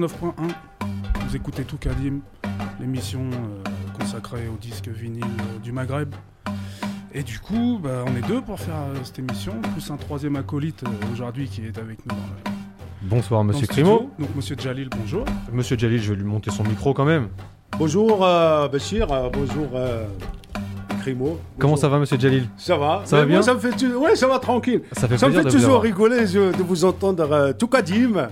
99.1. Vous écoutez tout Kadim, l'émission euh, consacrée au disque vinyle euh, du Maghreb. Et du coup, bah, on est deux pour faire euh, cette émission, plus un troisième acolyte aujourd'hui qui est avec nous dans le, Bonsoir Monsieur. Crimo. Donc Monsieur Jalil, bonjour. Monsieur Jalil, je vais lui monter son micro quand même. Bonjour euh, Bachir, euh, bonjour euh, Crimo. Comment ça va Monsieur Jalil Ça va Ça va bien? moi, ça me fait tu- Ouais, ça va tranquille. Ça fait Ça me fait toujours rigoler je- de vous entendre euh, tout Kadim.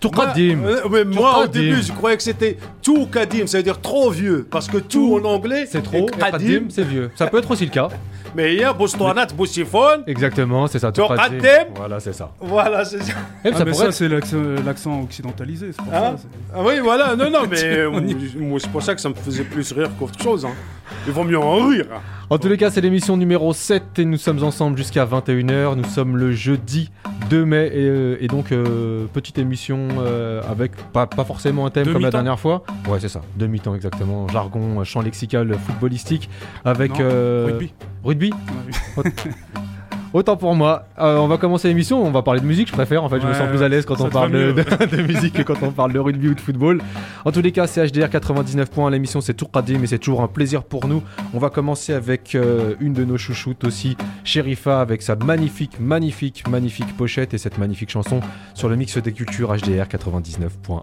Tourkadim. Moi, euh, mais moi, au début, je croyais que c'était tout Kadim, ça veut dire trop vieux. Parce que tout en anglais, C'est trop. et Kadim, c'est vieux. Ça peut être aussi le cas. Mais hier, Bostoanat, Boussifone. Exactement, c'est ça. Tourkadim. Voilà, c'est ça. Voilà, c'est ça. Et Ah, ça mais pourrait ça, être- c'est l'accent l'accent occidentalisé, c'est pour Hein ça. c'est- Ah oui, voilà, non, non, mais euh, moi, c'est pour ça que ça me faisait plus rire qu'autre chose. Hein. Il vaut mieux en rire. En tous les cas, c'est l'émission numéro 7 et nous sommes ensemble jusqu'à 21h. Nous sommes le jeudi 2 mai et, euh, et donc euh, petite émission euh, avec pas, pas forcément un thème comme la dernière fois. Ouais, c'est ça. Demi-temps exactement. Jargon, champ lexical footballistique avec Non, Rugby. Rugby Ouais. Autant pour moi. Euh, on va commencer l'émission. On va parler de musique, je préfère. En fait, je me sens plus à l'aise quand on parle de, mieux. de- de musique que quand on parle de rugby ou de football. En tous les cas, c'est HDR 99 points. L'émission, c'est Tour Kadim et c'est toujours un plaisir pour nous. On va commencer avec euh, une de nos chouchoutes aussi, Sherifa, avec sa magnifique, magnifique, magnifique pochette et cette magnifique chanson sur le mix des cultures HDR 99.1.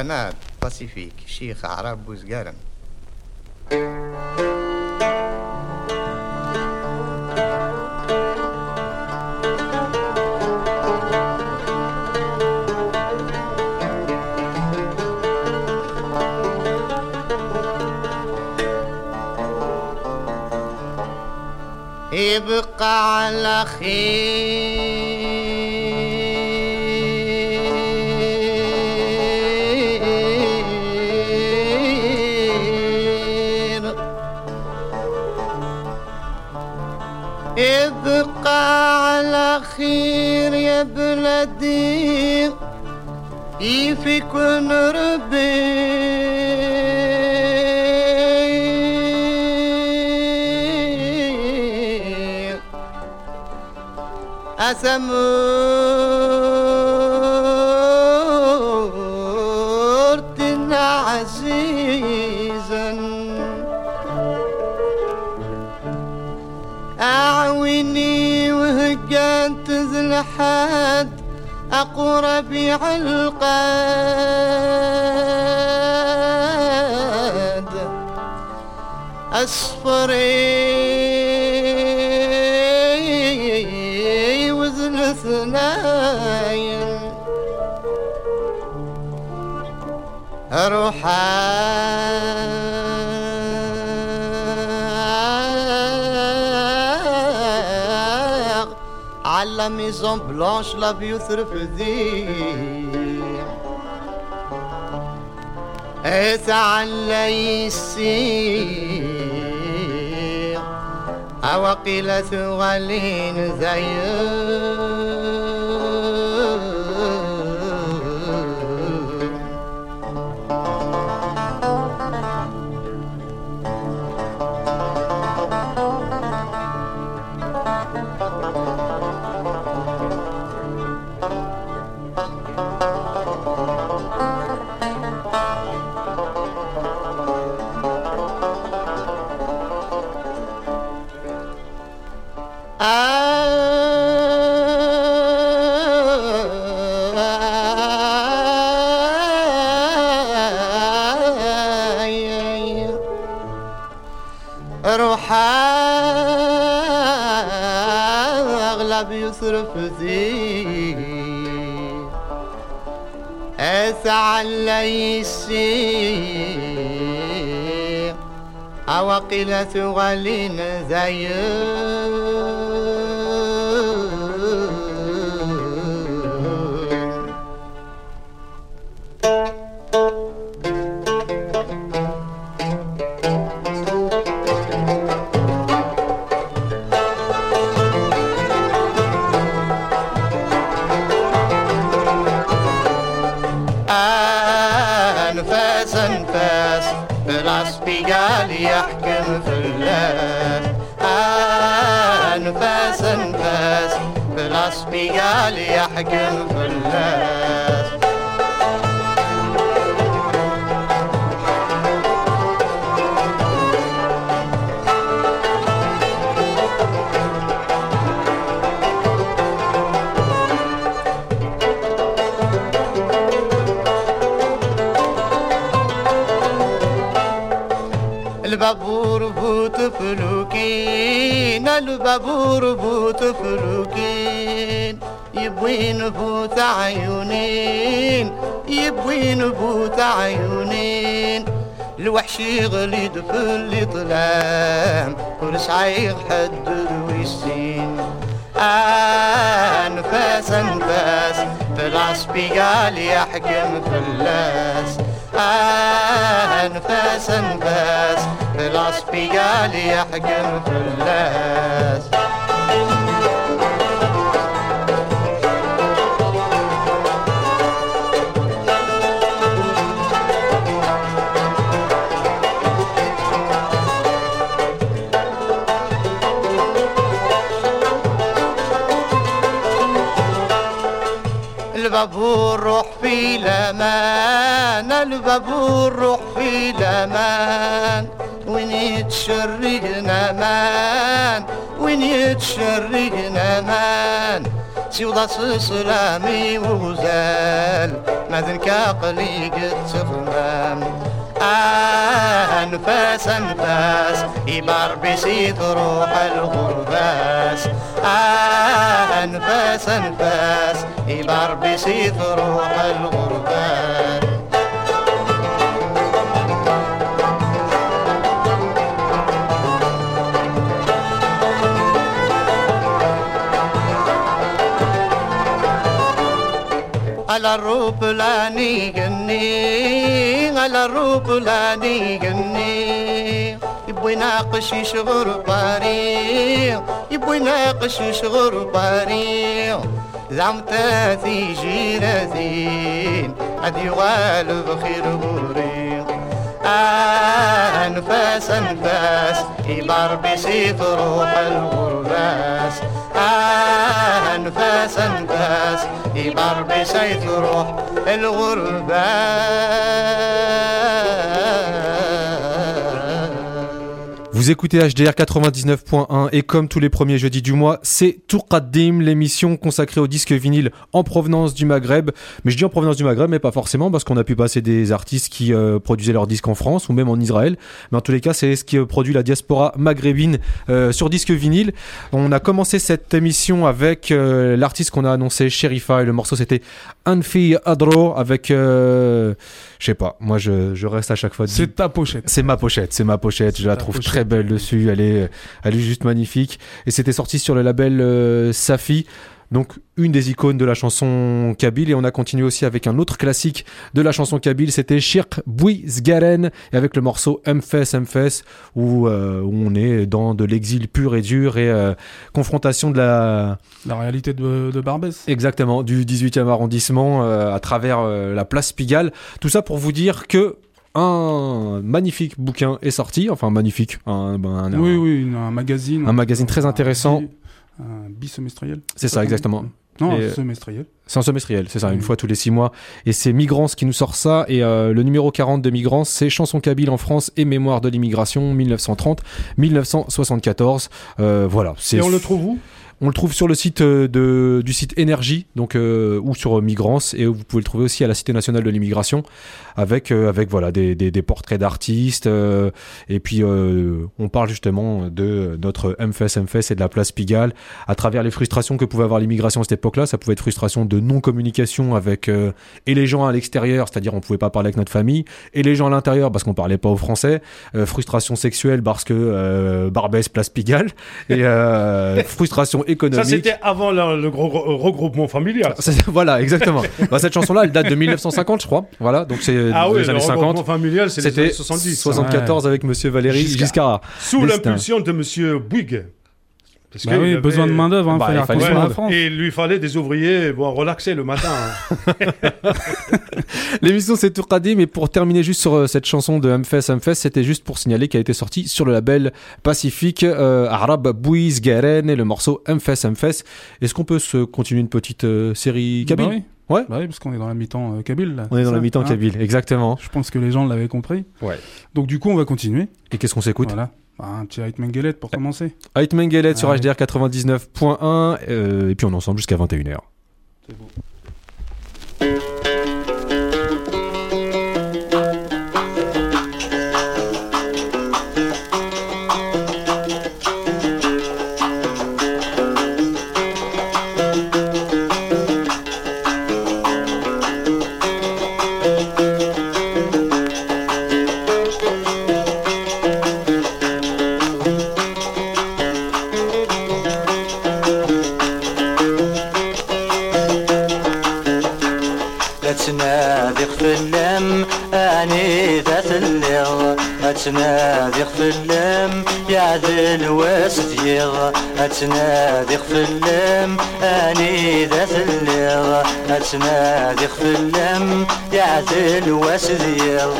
اسطوانات باسيفيك شيخ عرب بوزقارن يبقى على خير. يا بلدي يفيكن ربي. أسمرت عزيزا. أعويني وهجنت زلحاد أقرب علقاد أصفري وزن ثناين أروح ميزون بلانش لا بيثرف ذي اتعلى يسير عواقل ثغالين زير اسعى اللي يسير عواقل ثغالين أنفاس أنفاس بالعصبيال يحكم في الله أنفاس أنفاس بالعصبيال يحكم في الله فلوكين البابور بوت فلوكين يبوين بوت عيونين يبوين بوت عيونين. الوحش يغلد في اللي ظلام والسعيق حد ويسين أنفاس أنفاس في العصبيال يحكم في اللاس. أنفاس في العصبيال يحكم في البابور روح في الأمان البابور روح في الأمان. وين يتشرق نامان وين يتشرق نامان سيوضا سلامي وغزال ما هذنك عقلي قد تخمام أنفاس أنفاس يبار بسيط روح الغرباس. أنفاس أنفاس يبار بسيط روح الغرباس على الروب لاني جني على الروب لاني جني يبغي يناقش يشغل باري يبغي يناقش يشغل باري. زعم تاثي جيرتين عدي غالب خير غوري أنفاس أنفاس يبار بسيط روح الغرباس. أنفاس أنفاس يبار بسيط روح الغرباس. Vous écoutez HDR 99.1 et comme tous les premiers jeudis du mois, c'est Tourqaddim, l'émission consacrée au disque vinyle en provenance du Maghreb. Mais je dis en provenance du Maghreb, mais pas forcément parce qu'on a pu passer des artistes qui euh, produisaient leurs disques en France ou même en Israël. Mais en tous les cas, c'est ce qui euh, produit la diaspora maghrébine euh, sur disque vinyle. On a commencé cette émission avec l'artiste qu'on a annoncé, Sherifa, et le morceau c'était Anfi Adro avec... je sais pas, moi je, je reste à chaque fois... C'est ta pochette. C'est ma pochette, c'est ma pochette. Je la trouve pochette. très belle dessus. Elle est, elle est juste magnifique. Et c'était sorti sur le label euh, Safi. Donc une des icônes de la chanson kabyle et on a continué aussi avec un autre classique de la chanson kabyle, c'était Shirk Bouizgaren et avec le morceau Mfes Mfes où, euh, où on est dans de l'exil pur et dur et euh, confrontation de la La réalité de, de Barbès. Exactement, du 18e arrondissement euh, à travers la place Pigalle. Tout ça pour vous dire que un magnifique bouquin est sorti, enfin magnifique, un, ben, un- Oui, oui, un magazine. Un magazine très intéressant. Bisemestriel. c'est ça exactement. Non, Et- un semestriel. C'est un semestriel, c'est ça, une fois tous les six mois. Et c'est Migrance qui nous sort ça. Et euh, le numéro 40 de Migrance, c'est Chanson Kabyle en France et Mémoire de l'immigration 1930-1974. Euh, voilà. Et on le trouve où? On le trouve sur le site euh, de, du site Énergie, donc euh, ou sur euh, Migrance, et vous pouvez le trouver aussi à la Cité nationale de l'immigration, avec euh, avec voilà des, des, des portraits d'artistes, euh, et puis euh, on parle justement de notre MFS MFS et de la place Pigalle, à travers les frustrations que pouvait avoir l'immigration à cette époque-là. Ça pouvait être frustration de non communication avec et les gens à l'extérieur, c'est-à-dire on pouvait pas parler avec notre famille, et les gens à l'intérieur parce qu'on parlait pas au français. Frustration sexuelle parce que Barbès place Pigalle et euh, Ça, c'était avant le, le gros re- regroupement familial. Voilà, exactement. Bah, cette chanson-là, elle date de 1950, je crois. Voilà, donc c'est Ah oui, le années regroupement 50. familial, c'est les C'était années 70. 74 avec Monsieur Valéry Giscard. Sous l'impulsion de Monsieur Bouygues. Parce Bah oui, avait- besoin de main-d'œuvre, hein, Bah, fallait il fallait la France. et il lui fallait des ouvriers bon, relaxer le matin. hein. L'émission c'est Tourkadim mais pour terminer juste sur euh, cette chanson de Mfes Mfes, c'était juste pour signaler qu'elle a été sortie sur le label Pacifique euh, Arab Bouiz Garen et le morceau Mfes Mfes. Est-ce qu'on peut se continuer une petite euh, série kabyle Bah oui. Ouais. Bah oui, parce qu'on est dans la mi-temps euh, kabyle. là, On est dans la mi-temps hein kabyle, exactement. Je pense que les gens l'avaient compris. Ouais. Donc du coup, on va continuer. Et qu'est-ce qu'on s'écoute? Voilà. Bah, un petit Ait Mengelet pour commencer. Ait Mengelet sur Ouais. HDR 99.1 euh, et puis on est ensemble jusqu'à 21h. C'est beau. تنادي في يا ذي الوسديغ تنادي في اللم أني ذات اللغ تنادي في اللم يا ذي الوسديغ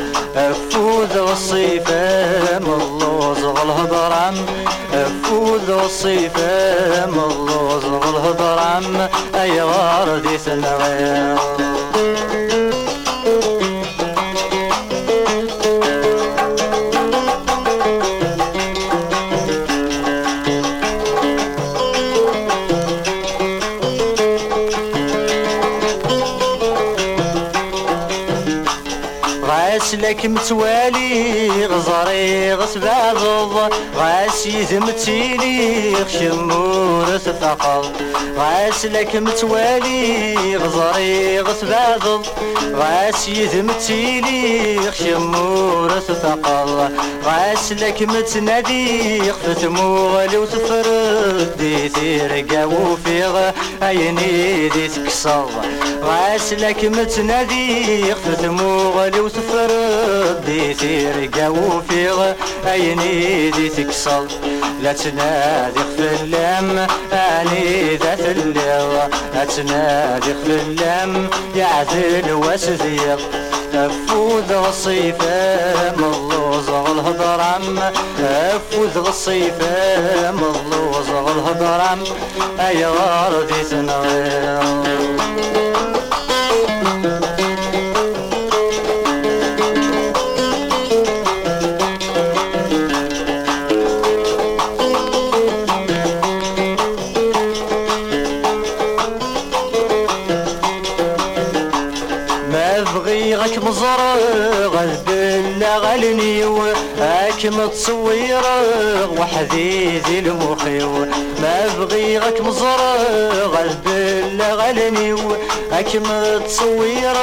فوذ الصيفة ملوز الهضرم فوذ الصيفة ملوز الهضرم أي وردي الغير غاسلك غاس يثمتيلي خشمور ثقل غاسلك متوالي غزري غسبابض غاس يثمتيلي خشمور ثقل غاسلك متنادي خفت مغلي وتفرد. دي تيرقا وفيغ عيني دي تكسر. غاسلك متنادي خفت مغلي وتفرد دي تيرقا وفيغ عيني دي تكسر. لا تنادي خف اللام أني ذات الليل. لا تنادي خف اللام واسدير افوذ الصيفة ملوز الهضرم افوذ الصيفة ملوز الهضرم أي غاردي تنغير هاك متصوير وحدي ذي المخيو. ما بغي غاك مزرغ البلا غالنيو. هاك متصوير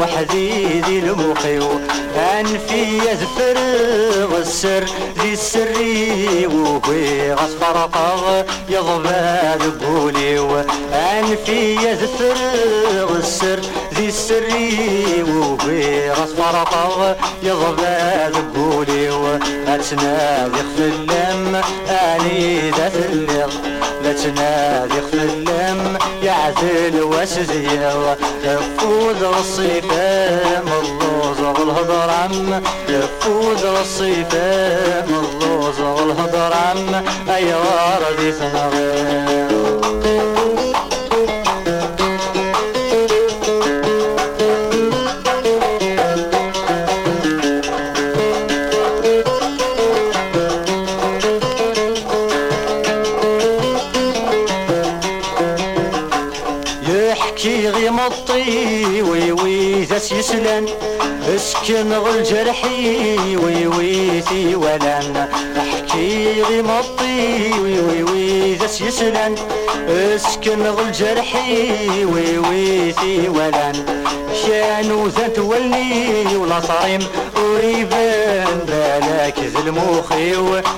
وحدي ذي المخيو انفي يذفرغ السر ذي السري وهي غصفرقغ يضبال قوليو انفي يذفرغ السر ذي السري وهي غصفرقغ يضبال قوليو اتنادي خف اللم اني ذات اللغ لا تنادي خف يعدل واسدير يفوز الصيفة ملوز الهضرم يفوز الصيفة ملوز الهضرم اي غاردي ثنغير يحكي اسكن غل جرحي وي وي ثي ولن أحكي غي مطي وي وي وي يسلن اسكن غل جرحي وي وي ثي ولن شانو ذات ولني ولا صريم وريبان بالك ذي المخي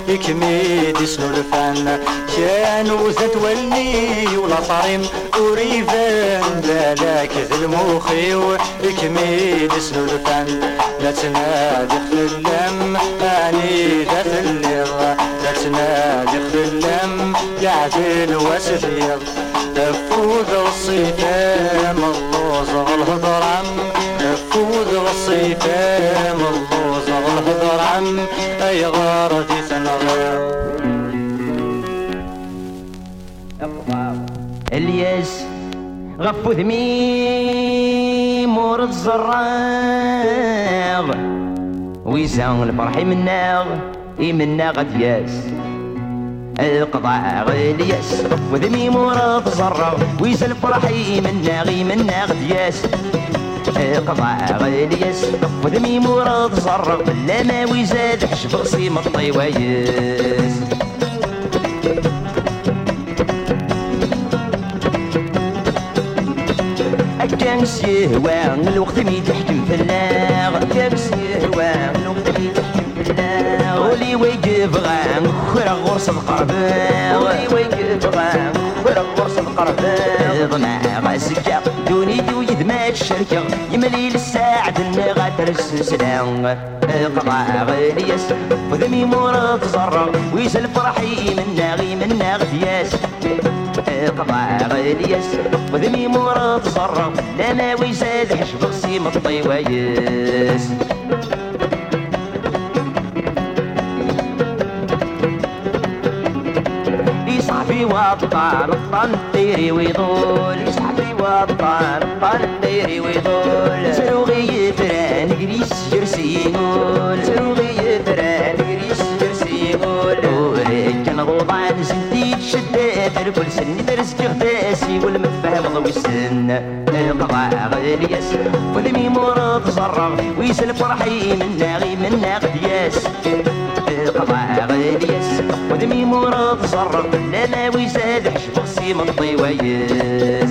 يكميد يسنو الفن. شانو ذات ولني ولا صريم وريبان بالك ذي المخي يكميد يسنو الفن. لا تنادي خل اللم أني ذات اللغة. خل اللم يعدل واسفير تفوز الصيفة ملوز الهضرم تفوز الصيفة ملوز الهضرم أي غارتي تنغير إلياس غفو ذميم ورد الزراغ ويزان الفرح مناغ يمنا غد ياس. القضاء غلياس وذميم ورد الزراغ ويزان الفرح يمنا يمنا غد ياس. القضاء غلياس وذميم ورد الزراغ بلا ما ويزاد حشب غصيم الطيوايس كانس يهوى الوقت مي تحكم في اللاغ كانس يهوى ولي ويجب غان خرا غرس القرباغ ولي ويجب غان خرا غرس القرباغ ضمع غاسكا دوني دو يدمات الشركة يملي للساعد النغا ترسسلان قضاء غليس وذمي مرض زرع ويسل فرحي من ناغي من ناغدياس قضاء غليس وذمي مرض زرع لما ويزاد حشب غسيم الطيوايس يصحفي وطان الطنطيري ويطول. يصحفي وطان الطنطيري ويطول. سروغي فران قريس جرسي يقول. سروغي فران قريس جرسي يقول. كان غوضان سنتي تشدات الكل سن ترسك غداسي والمتفهم ضوي السن. القضاء الياس وذمي مرض زرع ويسل فرحي من ناغي من ناغد ياس. قطع الياس وذمي مرض زرع لا ويزاد حشب غسي من طيوياس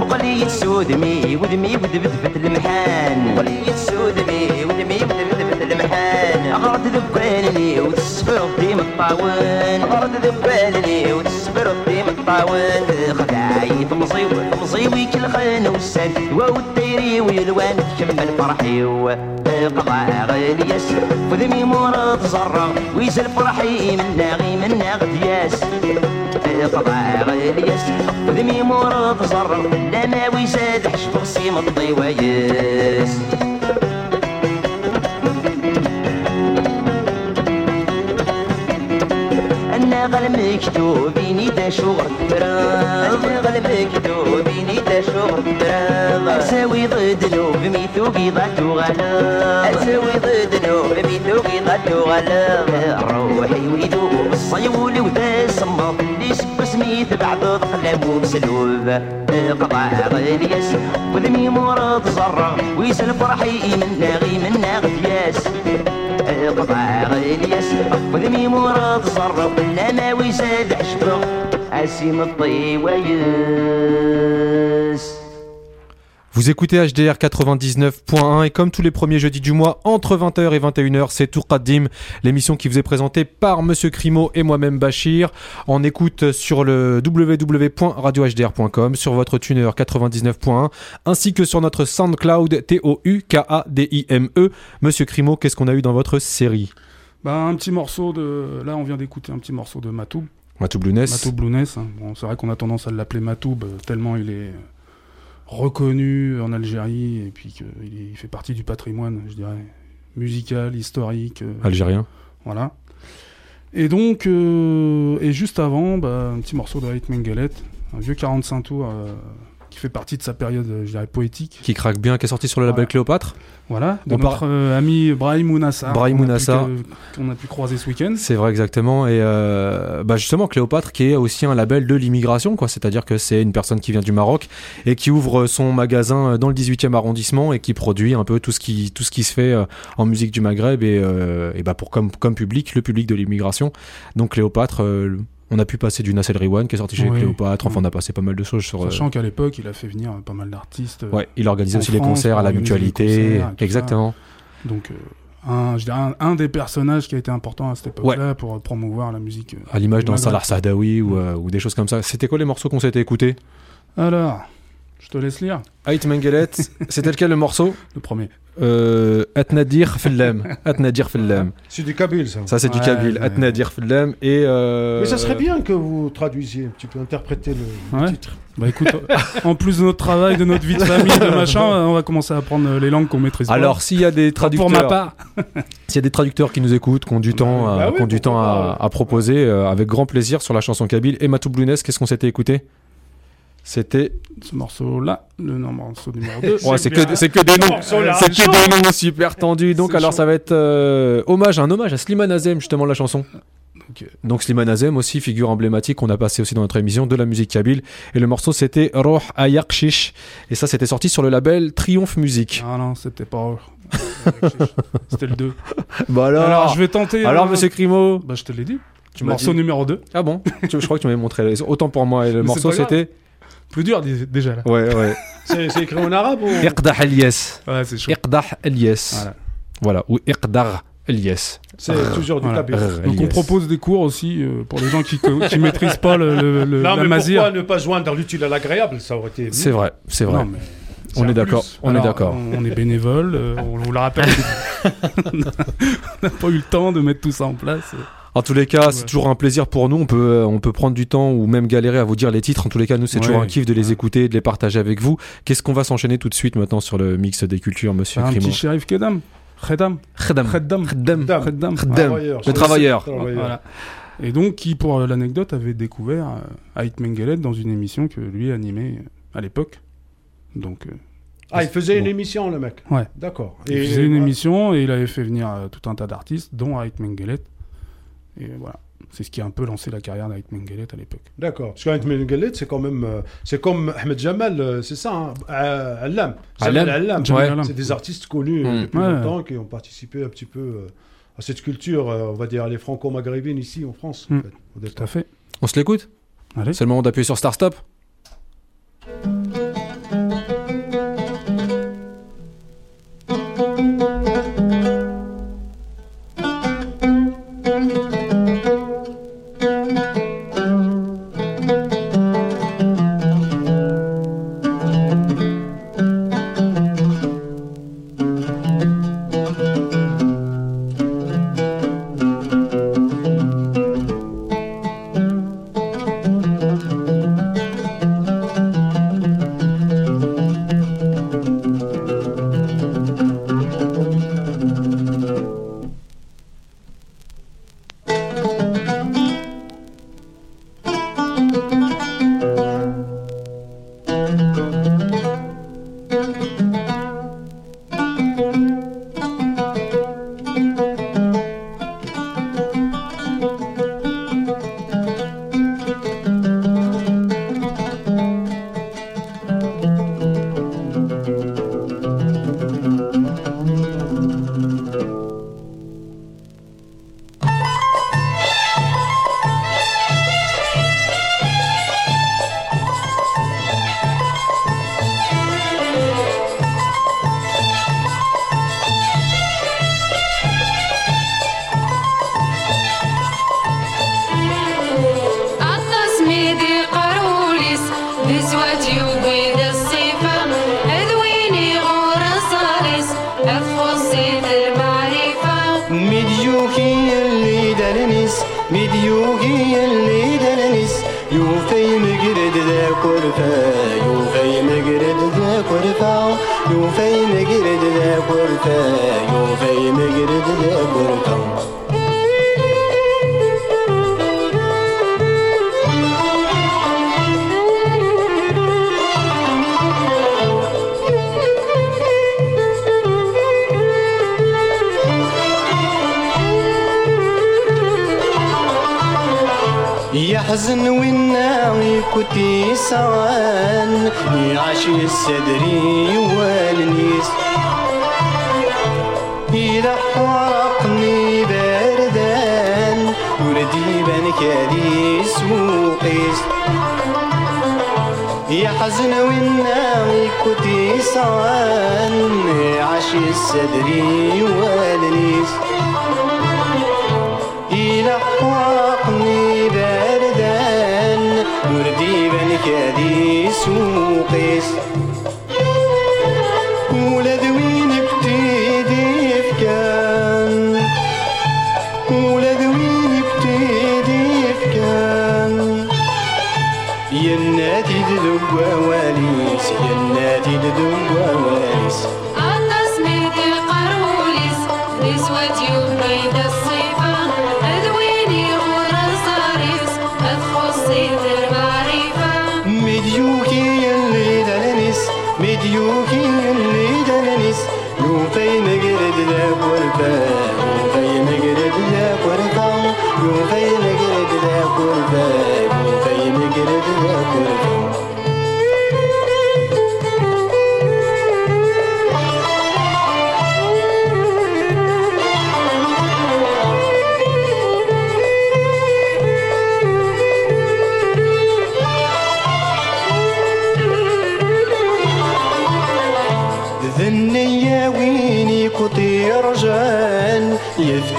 مقلي سودمي ودمي ودبدبت المحان. مقلي سودمي ودمي ودبدبت المحان. غرد ذبانني وتسفر ديم الطاوين غرد ذبانني وتسفر ديم الطاوين خداعي مصيوي مصيوي كل خان والسن والديري ويلوان تكمل فرحي قطع غالياس وذمي مرض زرع ويزل فرحي من ناغي من ناغد ياس. قطع غالياس ذمي مرض زر لا ما ويزاد حشب غسيم الطيوياس أنا غل مكتوبيني دا شغل فراغ أنا غل مكتوبيني دا شغل فراغ أساوي ضد نوب ميثوقي ضد غلا أساوي ضد نوب ميثوقي ضد غلا روحي ويدوب الصيول وذا سمر ليش بسميت بعد قلم ومسلوب. قطع غالياس وذمي مرض زرع. ويسل فرحي من ناغي من ناغي ياس. قطع غالياس وذمي مرض صرف لا ما ويساد عشبه عسيم الطيويس Vous écoutez HDR 99.1 et comme tous les premiers jeudis du mois, entre 20h et 21h, c'est Tourqaddim, l'émission qui vous est présentée par Monsieur Crimo et moi-même Bachir. En écoute sur le www.radiohdr.com, sur votre tuner 99.1, ainsi que sur notre SoundCloud T-O-U-K-A-D-I-M-E. Monsieur Crimo, qu'est-ce qu'on a eu dans votre série? Bah, un petit morceau de. Là, on vient d'écouter un petit morceau de Matoub. Matou Blueness. Matoub Blounès. hein. Bon, c'est vrai qu'on a tendance à l'appeler Matoub euh, tellement il est reconnu en Algérie et puis qu'il fait partie du patrimoine, je dirais, musical, historique. euh, Algérien. Voilà. Et donc, euh, et juste avant, bah, un petit morceau de Haït Mengelet, un vieux 45 tours euh, fait partie de sa période, euh, je dirais, poétique. Qui craque bien, qui est sorti sur le label Voilà. Cléopâtre. Voilà, de On par- notre euh, ami Brahim Ounassar. Brahim qu'on a pu Ounassar. que- Qu'on a pu croiser ce week-end. C'est vrai exactement et euh, bah justement Cléopâtre qui est aussi un label de l'immigration quoi, c'est-à-dire que c'est une personne qui vient du Maroc et qui ouvre son magasin dans le 18e arrondissement et qui produit un peu tout ce qui tout ce qui se fait en musique du Maghreb et, euh, et bah pour comme comme public le public de l'immigration. Donc Cléopâtre on a pu passer du Nacelle Rewan qui est sorti chez Oui. Cléopâtre, enfin on a passé pas mal de choses sur euh, Sachant qu'à l'époque, il a fait venir euh, pas mal d'artistes. euh, Ouais, il organise en aussi les France, concerts à la mutualité, exactement. Donc, euh, un, je dirais un, un des personnages qui a été important à cette époque-là pour euh, promouvoir la musique. euh. À l'image d'un. Salah Sadawi ou, euh, ou des choses comme ça. C'était quoi les morceaux qu'on s'était écoutés? Alors, je te laisse lire Ait Mengelet, c'était lequel le morceau? Le premier. Euh, Atnadir Fillem. Atnadir Fillem. C'est du Kabyle, ça. Ça, c'est du Ouais, Kabyle. ouais. Atnadir Fillem. Et. euh, Mais ça serait bien que vous traduisiez un petit peu, interpréter le, le titre. Bah écoute, en plus de notre travail, de notre vie de famille, de machin, euh, on va commencer à apprendre euh, les langues qu'on maîtrise. Alors, s'il y a des traducteurs. pour ma part, S'il y a des traducteurs qui nous écoutent, qui ont du temps, bah à, oui, ont du temps à, à proposer, euh, avec grand plaisir sur la chanson Kabyle. Et Matou qu'est-ce qu'on s'était écouté? C'était. ce morceau-là, le non, morceau numéro 2. Ouais, c'est que, c'est que des noms. C'est que des noms super tendus. Donc, alors, chaud. ça va être euh, hommage, un hommage à Slimane Azem, justement, la chanson. Donc, euh, Donc Slimane Azem aussi, figure emblématique qu'on a passé aussi dans notre émission de la musique kabyle. Et le morceau c'était Roh Ayakshish. Et ça c'était sorti sur le label Triomphe Musique. Ah non, c'était pas. C'était le 2. Bah Alors, je vais tenter. alors euh, monsieur Crimo, Bah, je te l'ai dit. tu morceau dit- numéro 2. Ah bon? Je crois que tu m'avais montré. Autant pour moi. Et le Mais morceau c'était. Plus dur dé- déjà là. Ouais, ouais. C'est c'est écrit en arabe ou Iqdah Elias. Ouais, c'est chaud. Iqdah Elias. Voilà. Voilà. Ou Iqdar Elias. c'est toujours du Rrr, Donc on propose des cours aussi euh, pour les gens qui, qui maîtrisent pas le, le- le- Non, la mais mazir. pourquoi ne pas joindre l'utile à l'agréable Ça aurait été. mieux. C'est vrai, c'est vrai. Non, mais on est d'accord. On est d'accord. On, on est bénévole, euh, on vous le rappelle. on n'a pas eu le temps de mettre tout ça en place. En tous les cas, c'est Ouais. toujours un plaisir pour nous. On peut, euh, on peut prendre du temps ou même galérer à vous dire les titres. En tous les cas, nous, c'est Ouais. toujours un kiff de les Ouais. écouter, de les partager avec vous. Qu'est-ce qu'on va s'enchaîner tout de suite maintenant sur le mix des cultures, monsieur un Crimo petit shérif Kedam. Khedam. Khedam. Khedam. Khedam. Le travailleur. Voilà. Et donc, qui, pour euh, l'anecdote, avait découvert euh, Ait Mengelet dans une émission que lui animait euh, à l'époque. Donc, euh, Ah, il faisait une Bon. émission, le mec. Ouais. D'accord. il faisait une émission et il avait fait venir euh, tout un tas d'artistes, dont Ait Mengelet. Et voilà. C'est ce qui a un peu lancé la carrière d'Ait Mengelet à l'époque. D'accord. Parce qu'Ahmed Mengelet, c'est quand même. euh, c'est comme Ahmed Jamal, euh, c'est ça, hein euh, Allam. Allam. Jamal Allam. Ouais. C'est des artistes connus euh, Mm. depuis Ouais. longtemps qui ont participé un petit peu à cette culture, on va dire, les franco-maghrébines ici en France. en Mm. fait, au Tout à fait. On se l'écoute? Allez. C'est le moment d'appuyer sur Star Stop. يحزن والناوي كنتي سوان يعشي السدري والنيس. إذا حرقني باردان وردي بانك هذي سوقيس يحزن والناوي كنتي سوان يعشي السدري والنيس. باردان وردي بنك هذي سوقيس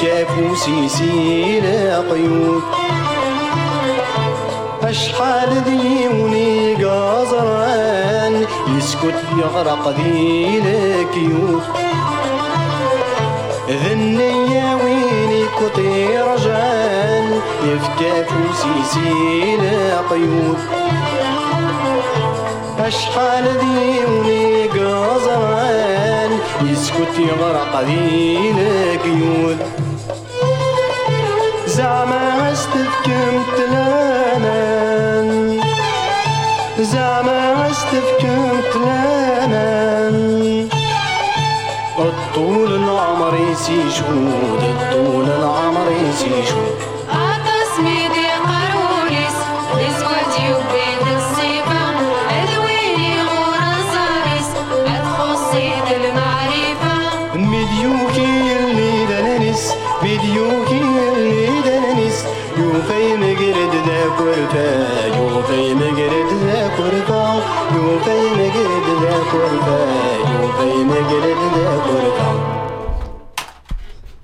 فوسيسي لا قيود. أشحال ديوني قازران يسكت يغرق ذي الكيوت ذنيا ويني كطي رجال يفكى فوسيسي قيود. أشحال ديوني قازران يسكت يغرق ذي القيود زعما استفكمت لانان زعما استفكمت لانان الطول العمر يسي شهود الطول العمر يسي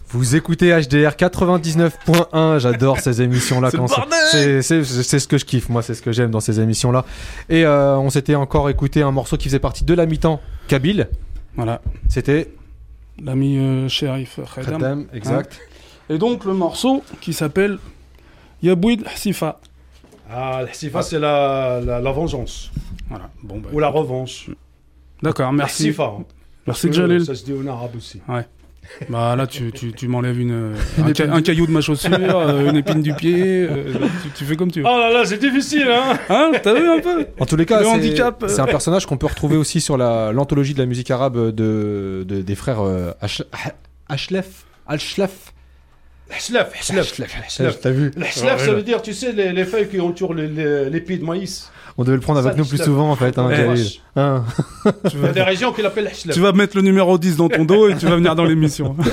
Vous écoutez HDR 99.1, j'adore ces émissions-là. C'est ce que je kiffe, moi, c'est ce que j'aime dans ces émissions-là. Et euh, on s'était encore écouté un morceau qui faisait partie de la mi-temps Kabyle. Voilà, C'était l'ami euh, shérif Khadam. Khaddam, exact. Et donc le morceau qui s'appelle Yabouid Sifa. Ah, le Sifa, c'est la, la, la vengeance. Voilà, bon bah. Ou la revanche. D'accord, merci. Sifa. hein. Merci Euh, Jalil. Ça se dit en arabe aussi. Bah là, tu, tu, tu m'enlèves une, un, ca- un caillou de ma chaussure, euh, une épine du pied. euh, tu, tu fais comme tu veux. Oh là là, c'est difficile, hein Hein T'as vu un peu En tous les cas, Le c'est- handicap, euh. c'est un personnage qu'on peut retrouver aussi sur la- l'anthologie de la musique arabe de, de- des frères euh, Ash- Ashlef. Ashlef. Hslaf, hslaf. T'as vu L'hslaf, ça veut dire, tu sais, les, les feuilles qui entourent les- les- l'épi de maïs. On devait le prendre avec nous plus souvent en fait. Hein. Hein. Il y a des régions qui l'appellent. Tu vas mettre le numéro 10 dans ton dos et tu vas venir dans l'émission.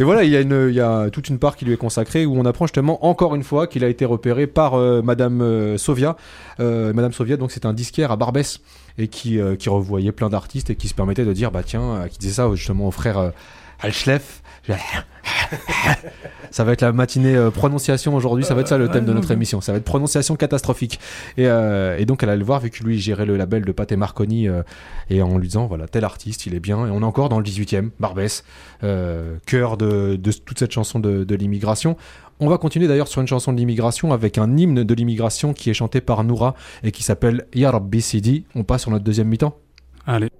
Et voilà, il y, a une, il y a toute une part qui lui est consacrée où on apprend justement encore une fois qu'il a été repéré par euh, Madame euh, Sovia. Euh, Madame Sovia, donc c'est un disquaire à Barbès et qui, euh, qui revoyait plein d'artistes et qui se permettait de dire bah tiens, euh, qui disait ça justement au frère euh, Alchlef. Ça va être la matinée euh, prononciation aujourd'hui, ça va être ça le thème de notre émission. Ça va être prononciation catastrophique. Et, euh, et donc elle allait le voir vu que lui gérait le label de Pat et Marconi euh, et en lui disant voilà tel artiste il est bien et on est encore dans le 18e Barbès cœur de, de toute cette chanson de, de l'immigration. On va continuer d'ailleurs sur une chanson de l'immigration avec un hymne de l'immigration qui est chanté par Noura et qui s'appelle Ya Rabbi Sidi. On passe sur notre deuxième mi-temps. Allez.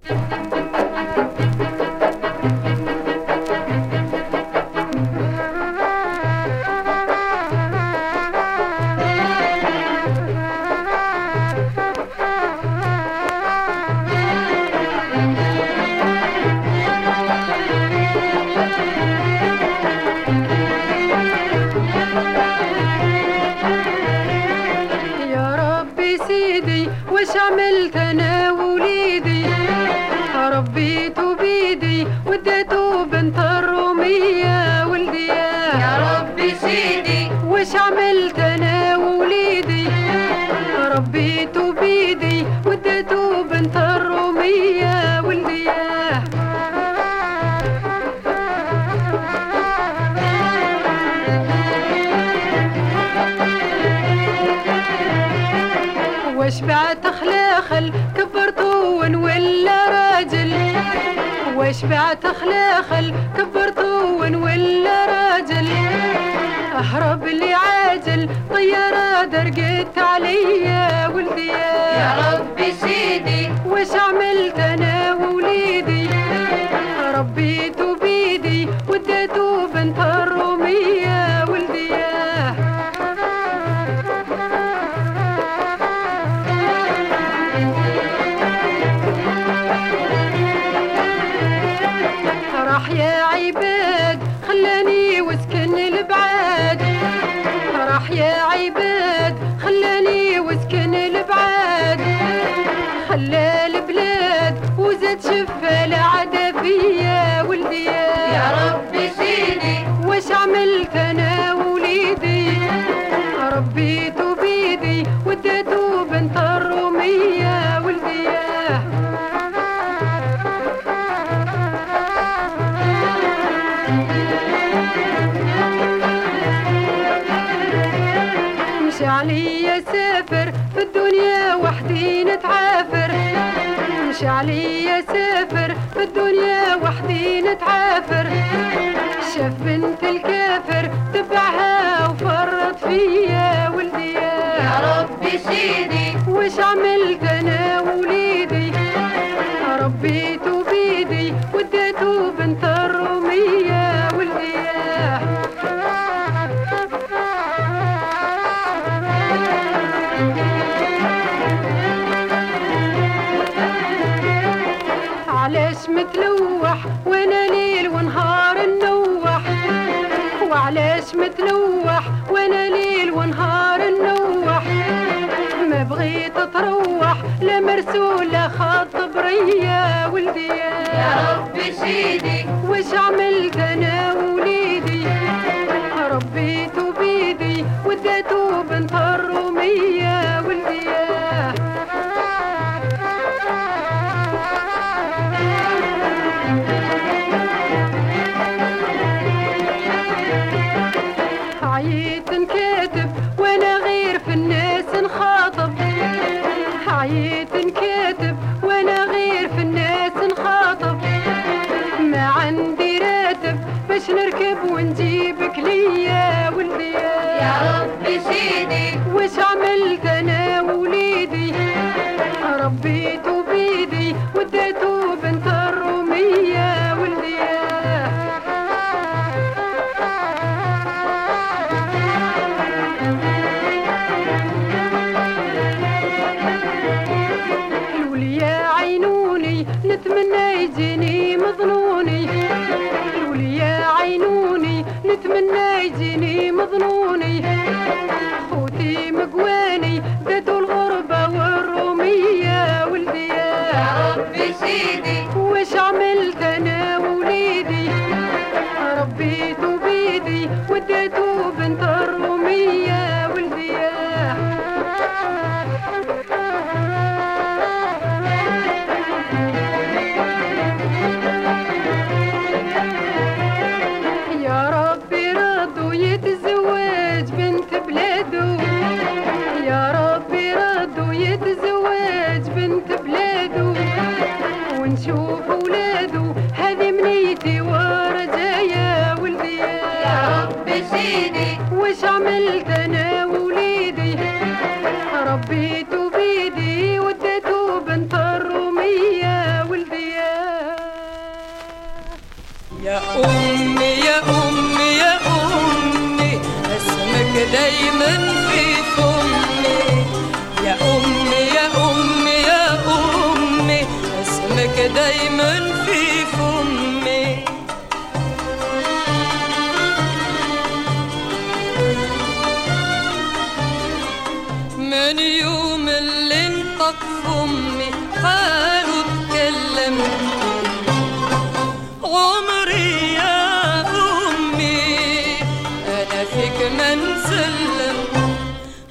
وشبعت خلاخل كبرته ولا راجل. أهرب لي عاجل طيارة درقت عليا ولدي. يا ربي سيدي مشي عليا سافر في الدنيا وحدي نتعافر. شاف بنت الكافر تبعها وفرط فيا ولدي يا ربي سيدي وش عملت أنا ولا خاطب ريا ولدي. يا ربي شيدي. وش عملت أنا وليدي؟ ربيته بيدي وديته بنت الرومية ولدي. ونجيبك ليا ولدي يا ربي سيدي دايما في فمي. من يوم اللي انطق فمي قالوا اتكلم عمري يا أمي أنا فيك ما نسلم.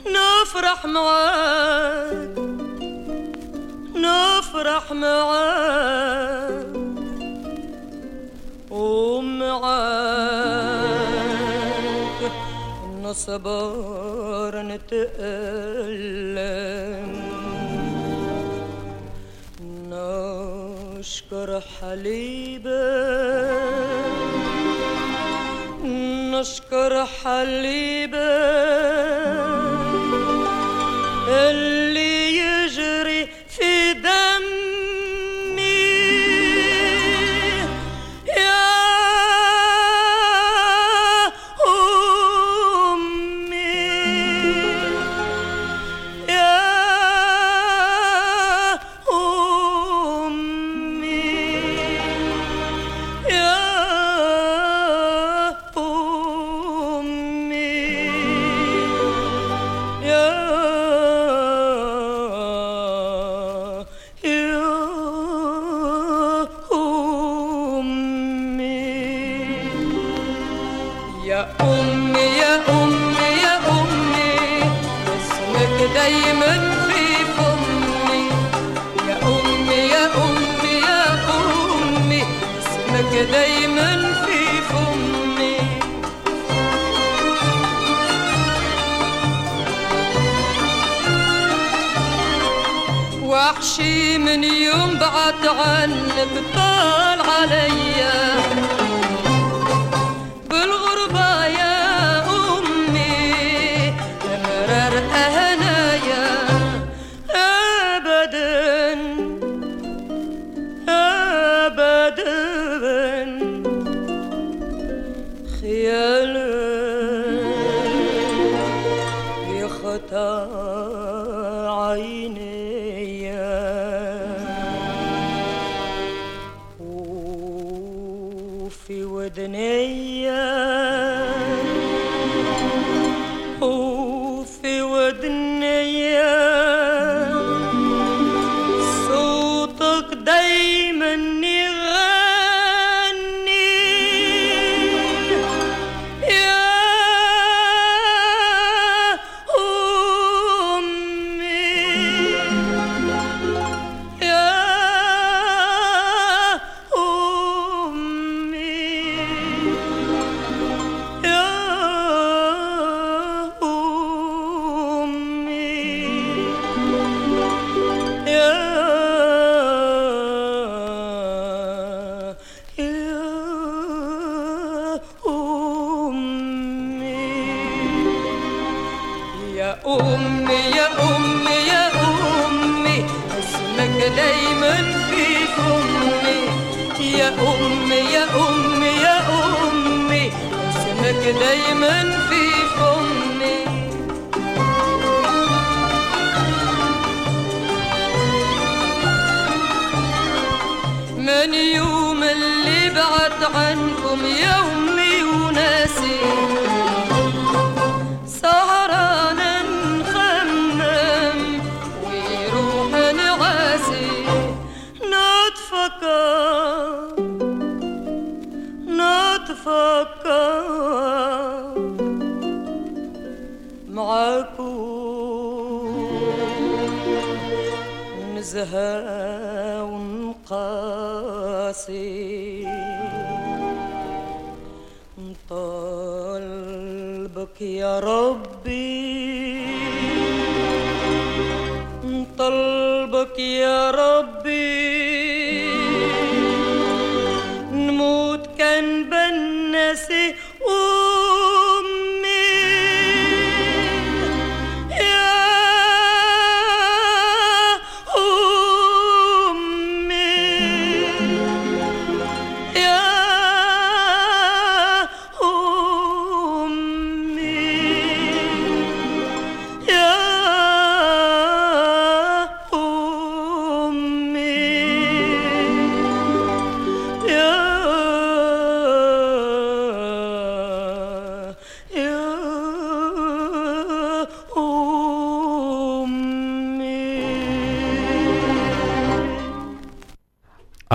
نفرح معاك نفرح معاك. صبار نتألم. نشكر حليبة نشكر حليبة بعد عنك طال عليا في ودنيه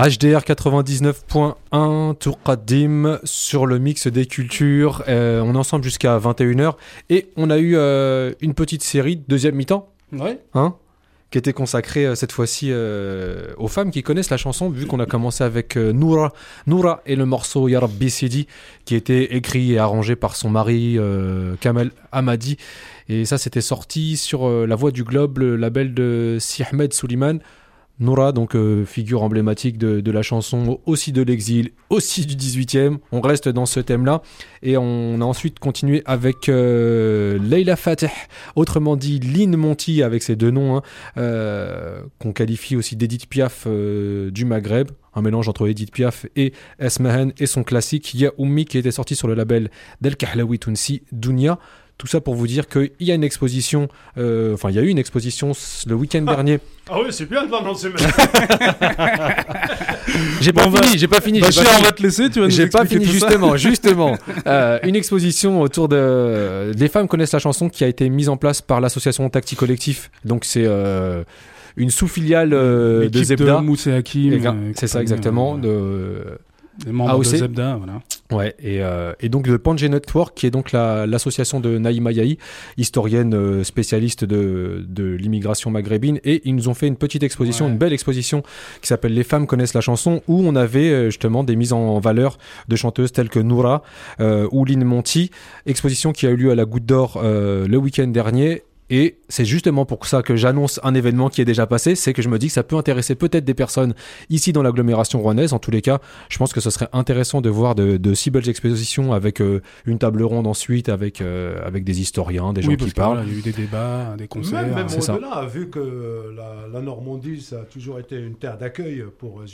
HDR 99.1 Tour Qadim sur le mix des cultures. Euh, on est ensemble jusqu'à 21h et on a eu euh, une petite série, deuxième mi-temps, Ouais. hein, qui était consacrée euh, cette fois-ci aux femmes qui connaissent la chanson, vu qu'on a commencé avec Noura, Noura et le morceau Ya Rabbi Sidi, qui était écrit et arrangé par son mari Kamel Hamadi. Et ça, c'était sorti sur La Voix du Globe, le label de Si Ahmed Souliman. Noura, donc euh, figure emblématique de, la chanson, aussi de l'exil, aussi du 18e. On reste dans ce thème-là. Et on a ensuite continué avec euh, Leila Fateh, autrement dit Lynn Monty, avec ses deux noms, hein, euh, qu'on qualifie aussi d'Edith Piaf du Maghreb. Un mélange entre Edith Piaf et Esmahan et son classique Ya qui était sorti sur le label Del Kahlawi Tunsi Dunia. Tout ça pour vous dire qu'il y a une exposition, euh, enfin il y a eu une exposition le week-end dernier. Ah oui, c'est bien de l'annoncer maintenant. J'ai pas bah, fini, j'ai pas fini. j'ai Bachir, pas on va te laisser, tu vas nous J'ai pas fini justement, justement. Euh, une exposition autour de les femmes connaissent la chanson qui a été mise en place par l'association Tacti Collectif. Donc c'est euh, une sous-filiale euh, de Zebda. Et Hakim. C'est ça exactement. euh, De... Des membres AOC. de Zebda, voilà. Ouais, et, euh, et donc le Pange Network, qui est donc la- l'association de Naïma Yahi, historienne euh, spécialiste de, de l'immigration maghrébine, et ils nous ont fait une petite exposition, Ouais. une belle exposition qui s'appelle Les femmes connaissent la chanson, où on avait euh, justement des mises en valeur de chanteuses telles que Noura euh, ou Lynn Monty, exposition qui a eu lieu à la Goutte d'Or euh, le week-end dernier. Et c'est justement pour ça que j'annonce un événement qui est déjà passé, c'est que je me dis que ça peut intéresser peut-être des personnes ici dans l'agglomération rouennaise. En tous les cas, je pense que ce serait intéressant de voir de, de si belles expositions avec euh, une table ronde ensuite, avec, euh, avec des historiens, des gens oui, qui que, parlent. il y a eu des débats, des concerts. Même, même au-delà, vu que la, la Normandie, ça a toujours été une terre d'accueil pour euh,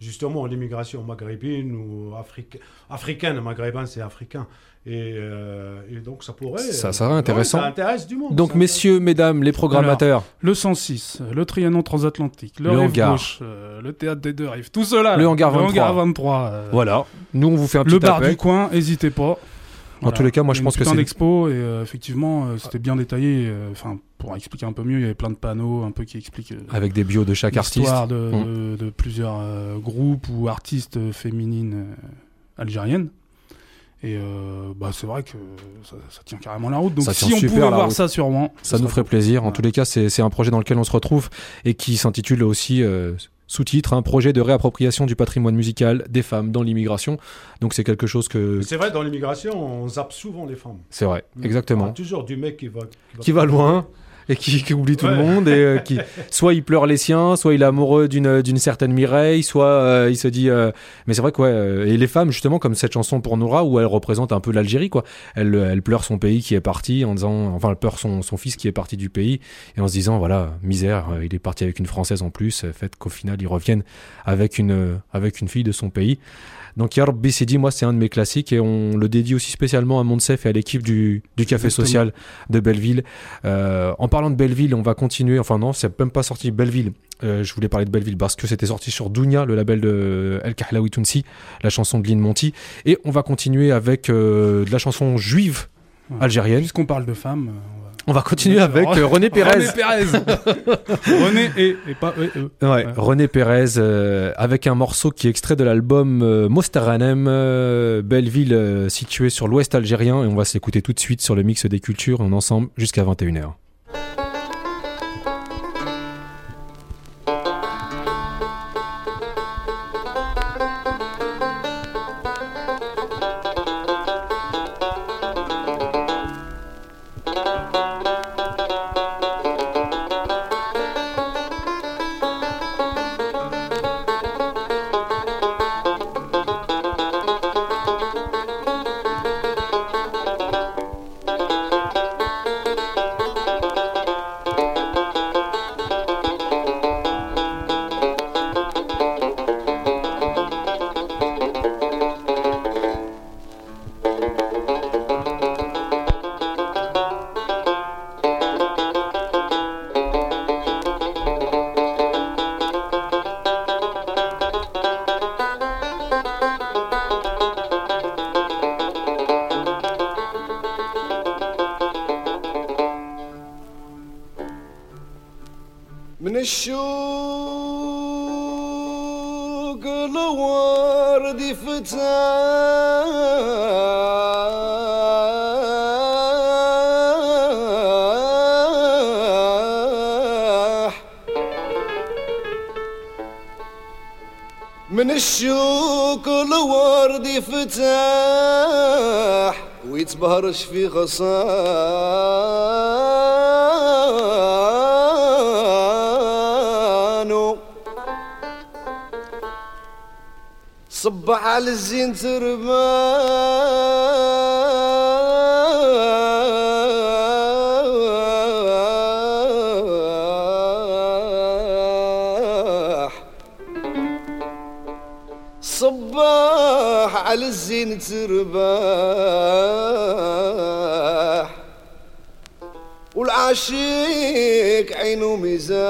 justement l'immigration maghrébine ou africa- africaine. Maghrébin, c'est africain. Et, euh, et donc ça pourrait. Ça serait intéressant. ouais, ça intéresse du monde. Donc, messieurs, mesdames, les programmateurs, Le 106, le Trianon transatlantique, le, Le Rive hangar. gauche, euh, le théâtre des deux rives, tout cela. Le hangar 23. 23. euh, voilà. Nous, on vous fait un petit le bar appel. du coin, n'hésitez pas. En tous les cas, moi, je pense que c'est- d'expo et euh, effectivement, euh, c'était bien détaillé. euh, Enfin, pour expliquer un peu mieux, il y avait plein de panneaux un peu qui expliquent euh, Avec des bios de chaque artiste. l'histoire de, Mm. de- de plusieurs euh, groupes ou artistes euh, féminines algériennes. Et euh, bah, c'est vrai que ça, ça tient carrément la route. Donc Ça si on pouvait voir route. ça Rouen, Ça nous ferait cool. plaisir. En Ouais. tous les cas, c'est un projet dans lequel on se retrouve et qui s'intitule aussi euh, sous-titre un projet de réappropriation du patrimoine musical des femmes dans l'immigration. Donc c'est quelque chose que C'est vrai, dans l'immigration, on zappe souvent les femmes. c'est vrai, On exactement. parle toujours du mec qui va. Qui va loin et qui, qui oublie tout le monde et euh, qui soit il pleure les siens, soit il est amoureux d'une d'une certaine Mireille, soit euh, il se dit euh, mais c'est vrai que ouais euh, et les femmes justement comme cette chanson pour Noura où elle représente un peu l'Algérie quoi. Elle elle pleure son pays qui est parti en disant enfin elle pleure son son fils qui est parti du pays et en se disant voilà misère euh, il est parti avec une française en plus euh, fait qu'au final il revienne avec une euh, avec une fille de son pays. Donc Ya Rabbi Sidi, moi c'est un de mes classiques et on le dédie aussi spécialement à Monsef et à l'équipe du, du Café Exactement. Social de Belleville. Euh, en parlant de Belleville, on va continuer, enfin non, c'est même pas sorti Belleville. Euh, je voulais parler de Belleville parce que c'était sorti sur Dounia, le label de El Kahlaoui Tounsi, la chanson de Lynn Monty. Et on va continuer avec euh, de la chanson juive algérienne. Puisqu'on parle de femmes, on va- On va continuer avec euh, René Pérez. René Pérez. René et, et pas eux. eux. Ouais, Ouais. René Pérez euh, avec un morceau qui est extrait de l'album euh, Mostaranem, Belleville euh, située sur l'ouest algérien et on va s'écouter tout de suite sur le mix des cultures est ensemble jusqu'à 21h. ويتبهرش في غصانه صباح على الزين ترباح والعاشق عينه ميزانه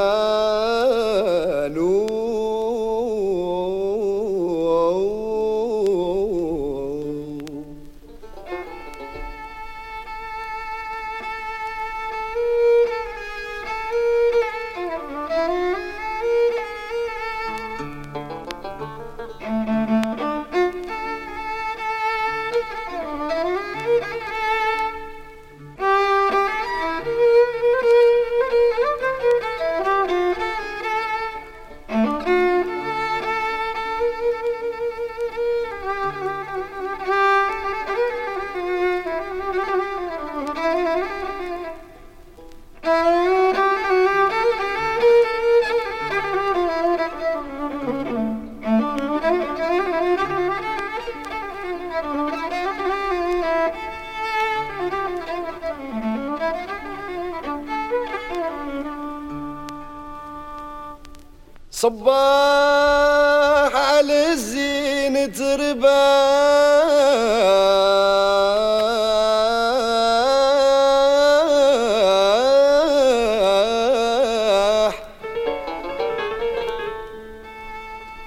صباح على الزين ترباح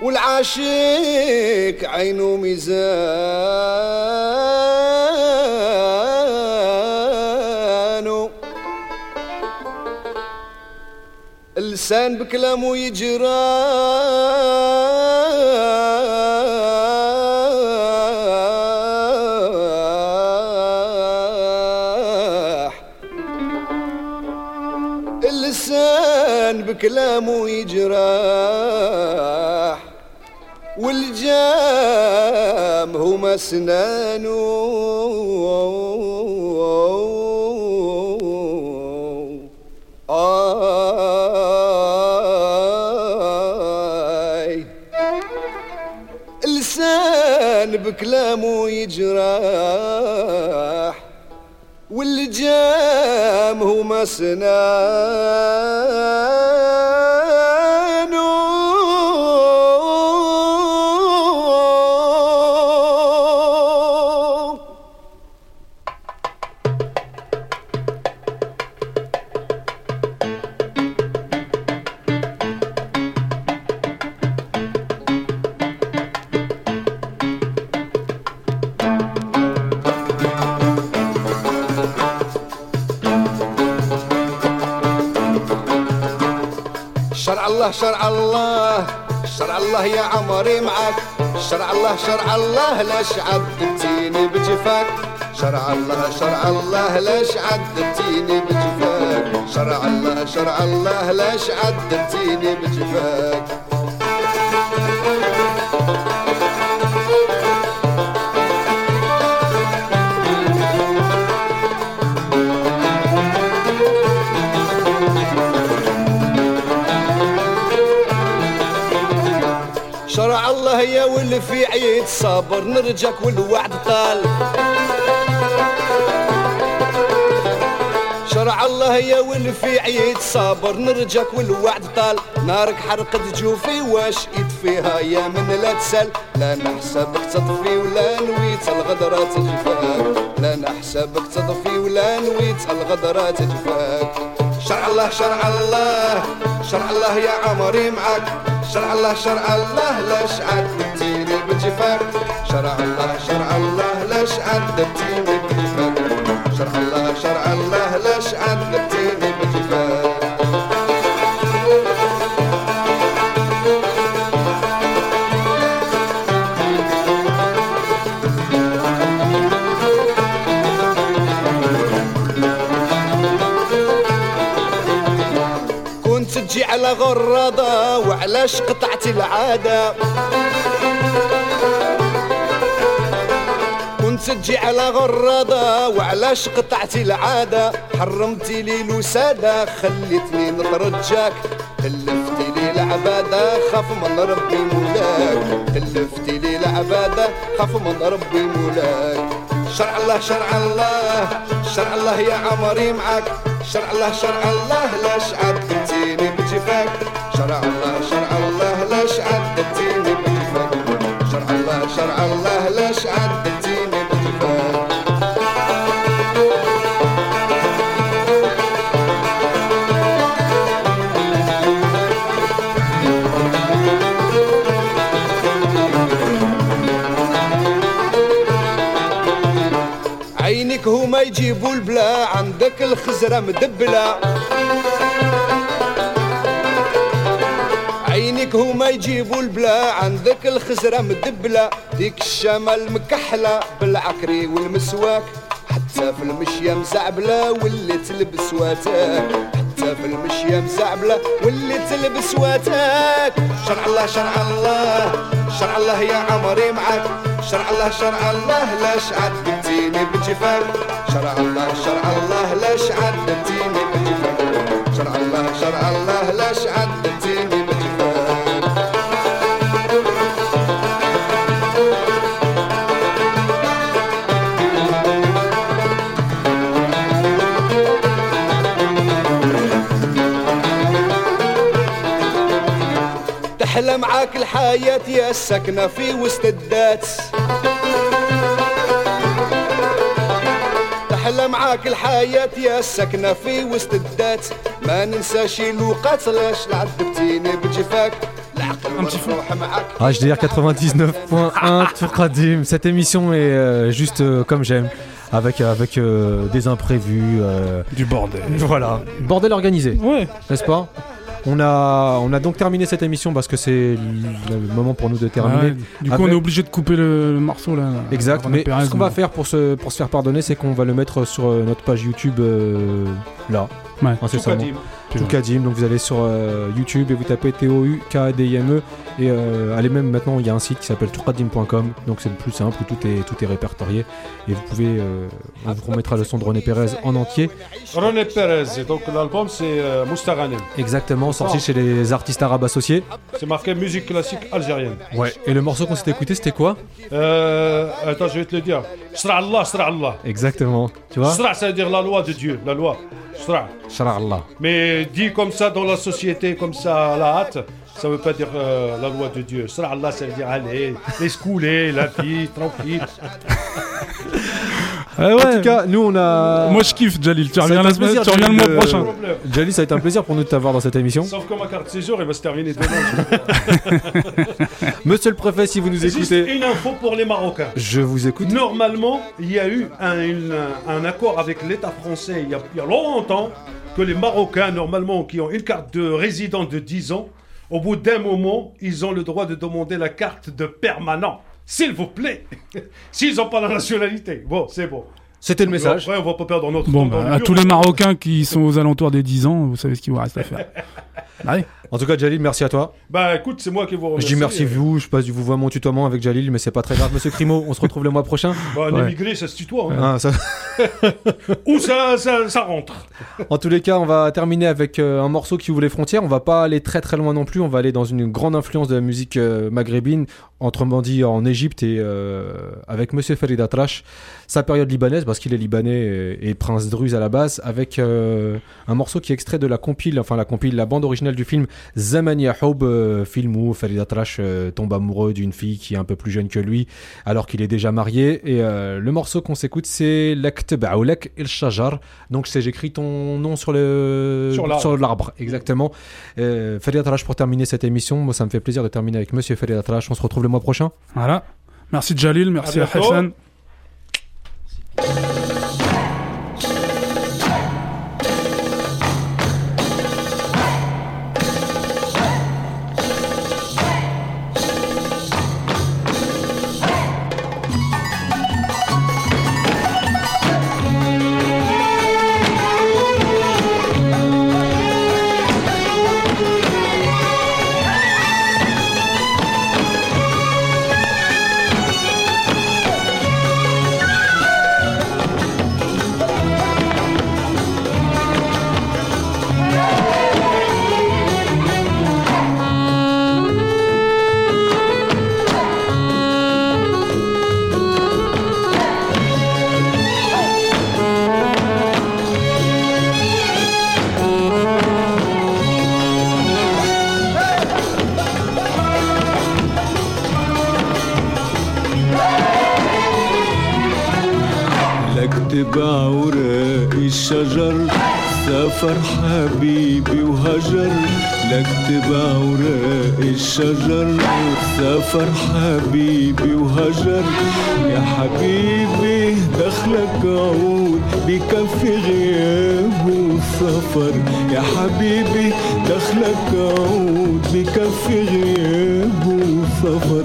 والعاشق عينه ميزانه اللسان بكلامه يجراح اللسان بكلامه يجراح والجام هما سنانه بكلامه يجراح واللي جام هو ما الله يا عمري معك. شرع الله شرع الله ليش عذبتيني بجفاك. شرع الله شرع الله ليش عذبتيني بجفاك. شرع الله شرع الله ليش عذبتيني بجفاك. في عيد صابر نرجك والوعد طال شرع الله يا واللي في عيد صابر نرجك والوعد طال نارك حرقت جوفي واش يطفيها يا من لا تسأل. لا نحسبك تطفي ولا نويت الغدرة تجفاك. لا نحسبك تطفي ولا نويت الغدرة تجفاك. شرع الله شرع الله شرع الله يا عمري معك شرع الله شرع الله ليش عذبتيني بجفاك شرع الله شرع الله ليش عذبتيني بجفاك شرع الله شرع الله ليش عذبتيني بجفاك كنت تجي على غرادة وعلاش قطعت العادة. تجي على غرادة وعلاش قطعتي العادة. حرمتي لي الوسادة خليتني نترجاك. تلفتي لي العبادة خاف من ربي مولاك. تلفتي لي العبادة خاف من ربي مولاك. شرع الله شرع الله شرع الله يا عمري معك شرع الله شرع الله ليش عذبتيني بجفاك. شرع الله شرع الله عذبتيني بجفاك يجيبوا البلا عندك الخزرة مدبلة. عينك هما يجيبوا البلا عندك الخزرة مدبلة. ديك الشمال مكحلة بالعكري والمسواك. حتى في المشية مزعبلة واللي تلبس واتاك. حتى في المشية مزعبلة واللي تلبس واتاك. شرع الله شرع الله. شرع الله يا عمري معك شرع الله شرع الله ليش بجفاك شرع الله شرع الله ليش عذبتيني بجفاك شرع الله شرع الله ليش عذبتيني بجفاك تحلى معاك الحياة يا السكنة في وسط الدات تحلى معاك الحياة يا السكنة في وسط الدات ما ننساش الوقت لاش عذبتيني بجفاك العقل والروح معاك HDR 99.1 Tour Radim. Cette émission est euh, juste euh, comme j'aime, avec, avec euh, des imprévus. euh, Du bordel. voilà, bordel organisé, Ouais. n'est-ce pas On a, on a donc terminé cette émission parce que c'est le le moment pour nous de terminer. Ouais, Du coup, on est obligé de couper le, le morceau là. Exact, mais Pérez, ce qu'on va faire pour se, pour se faire pardonner, c'est qu'on va le mettre sur euh, notre page YouTube euh, là, Ouais. incessamment. Toukadim, donc vous allez sur euh, YouTube et vous tapez T-O-U-K-D-I-M-E et euh, allez même maintenant il y a un site qui s'appelle tourkadim.com donc c'est le plus simple où tout est, tout est répertorié et vous pouvez euh, on vous remettra le son de René Pérez en entier René Perez, et donc l'album c'est euh, Moustaghanem. exactement sorti chez les artistes arabes associés C'est marqué musique classique algérienne. ouais et le morceau qu'on s'était écouté c'était quoi? Attends, je vais te le dire. Sra Allah, Sra Allah. exactement tu vois? Sra, ça veut dire la loi de Dieu, la loi. Sra. Shara Allah Mais dit comme ça dans la société, comme ça à la hâte, ça veut pas dire euh, la loi de Dieu. Sra Allah, ça veut dire allez, laisse couler, la vie, tranquille. Ah en ouais. tout cas nous on a Moi je kiffe Jalil, tu reviens va la être un semaine, plaisir, tu reviens le mois Jalil, de- prochain. Problème. Jali ça a été un plaisir pour nous de t'avoir dans cette émission Sauf que ma carte de séjour, elle va se terminer demain. monsieur le préfet si vous nous Juste écoutez une info pour les Marocains. je vous écoute Normalement, il y a eu un, une- un accord avec l'État français il y, a, il y a longtemps que les Marocains, normalement, qui ont une carte de résident de 10 ans, au bout d'un moment, ils ont le droit de demander la carte de permanent. S'il vous plaît. S'ils n'ont pas la nationalité. Bon, c'est bon. c'était le message Après, on va pas perdre notre Bon, temps bah, à tous les Marocains qui sont aux alentours des 10 ans, vous savez ce qu'il vous reste à faire. Allez. En tout cas Jalil merci à toi Bah écoute, c'est moi qui vous Je remercie. dis merci Euh, vous, je passe du vouvoiement tutoiement avec Jalil, mais c'est pas très grave. Monsieur Crimo, on se retrouve le mois prochain. Bah, un Ouais. immigré, ça se tutoie. hein. Ah, ça- Ou ça, ça, ça rentre. En tous les cas, on va terminer avec euh, un morceau qui ouvre les frontières. On va pas aller très très loin non plus. On va aller dans une grande influence de la musique euh, maghrébine, autrement dit en Égypte et euh, avec Monsieur Farid Atrash, sa période libanaise parce qu'il est libanais et, et prince druze à la base, avec euh, un morceau qui est extrait de la compile, enfin la compile, la bande originale du film Zamani Yahoub, euh, film où Farid Atrash euh, tombe amoureux d'une fille qui est un peu plus jeune que lui, alors qu'il est déjà marié. Et euh, le morceau qu'on s'écoute, c'est Lakteb Aoulek El Shajar. Donc c'est j'écris ton nom sur le Sur l'arbre. exactement. Euh, Farid Atrash pour terminer cette émission. Moi, ça me fait plaisir de terminer avec Monsieur Farid Atrash. On se retrouve le mois prochain. Voilà. Merci Jalil, merci À à. Hassan.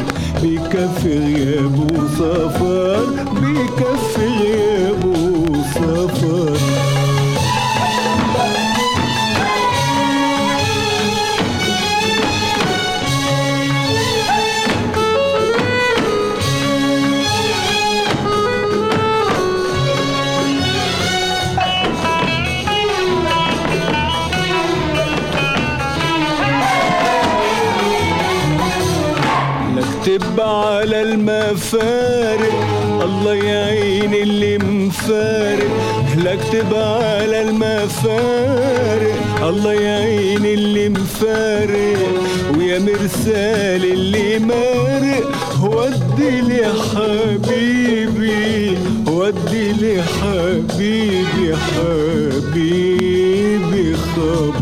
وسفر بكفي غياب وسفر بكفي غياب وسفر المفارق الله يعين اللي مفارق ويا مرسال اللي مارق. ودي لي حبيبي ودي لي حبيبي حبيبي خبر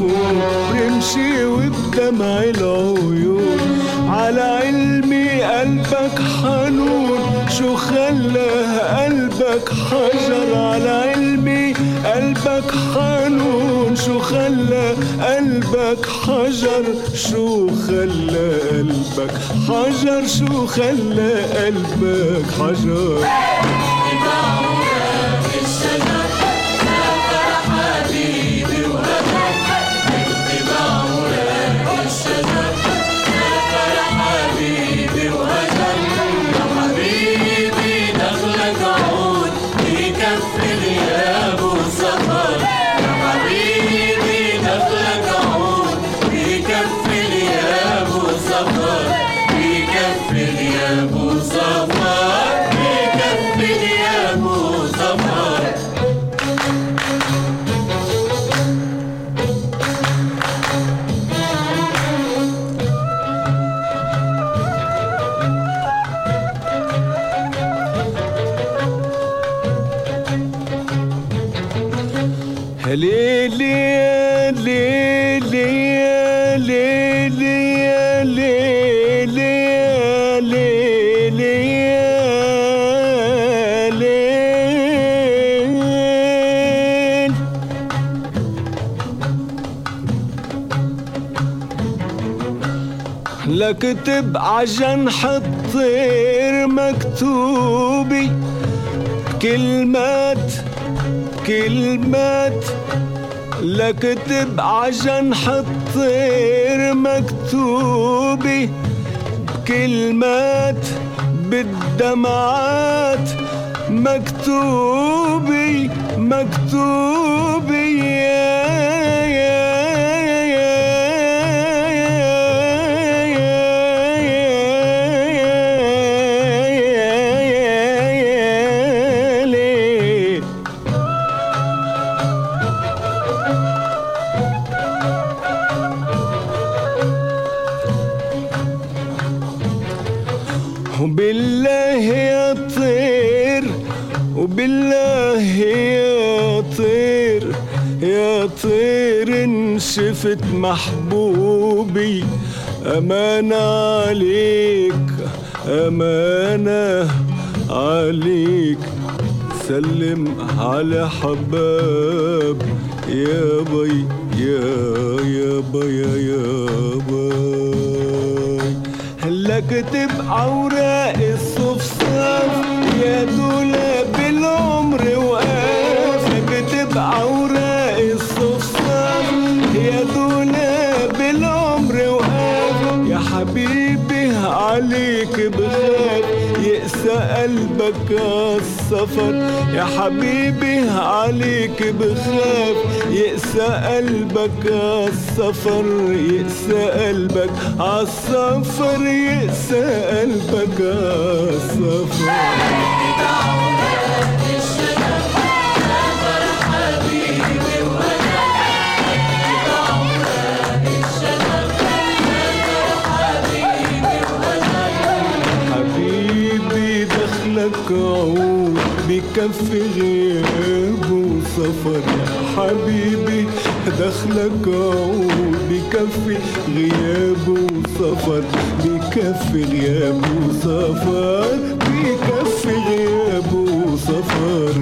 برمشي وبدمع العيون على علمي قلبك حنون. شو خلاه قلبك حجر؟ على علمي قلبك حنون. شو خلى قلبك حجر؟ شو خلى قلبك حجر؟ شو خلى قلبك حجر؟ لكتب عجنح الطير مكتوبي. كلمات كلمات لكتب عجنح الطير مكتوبي. كلمات بالدمعات مكتوبي مكتوبي. محبوبي أمانة عليك أمانة عليك. سلم على حباب يا بي يا يا بي يا بي. هلا كتب اوراق قلبك عالسفر يا حبيبي عليك بخاف يقسى قلبك عالسفر يقسى قلبك عالسفر يقسى قلبك عالسفر عود بكفي غياب وسفر يا حبيبي. دخلك عود بكفي غياب وسفر بكفي غياب وسفر بكفي غياب وسفر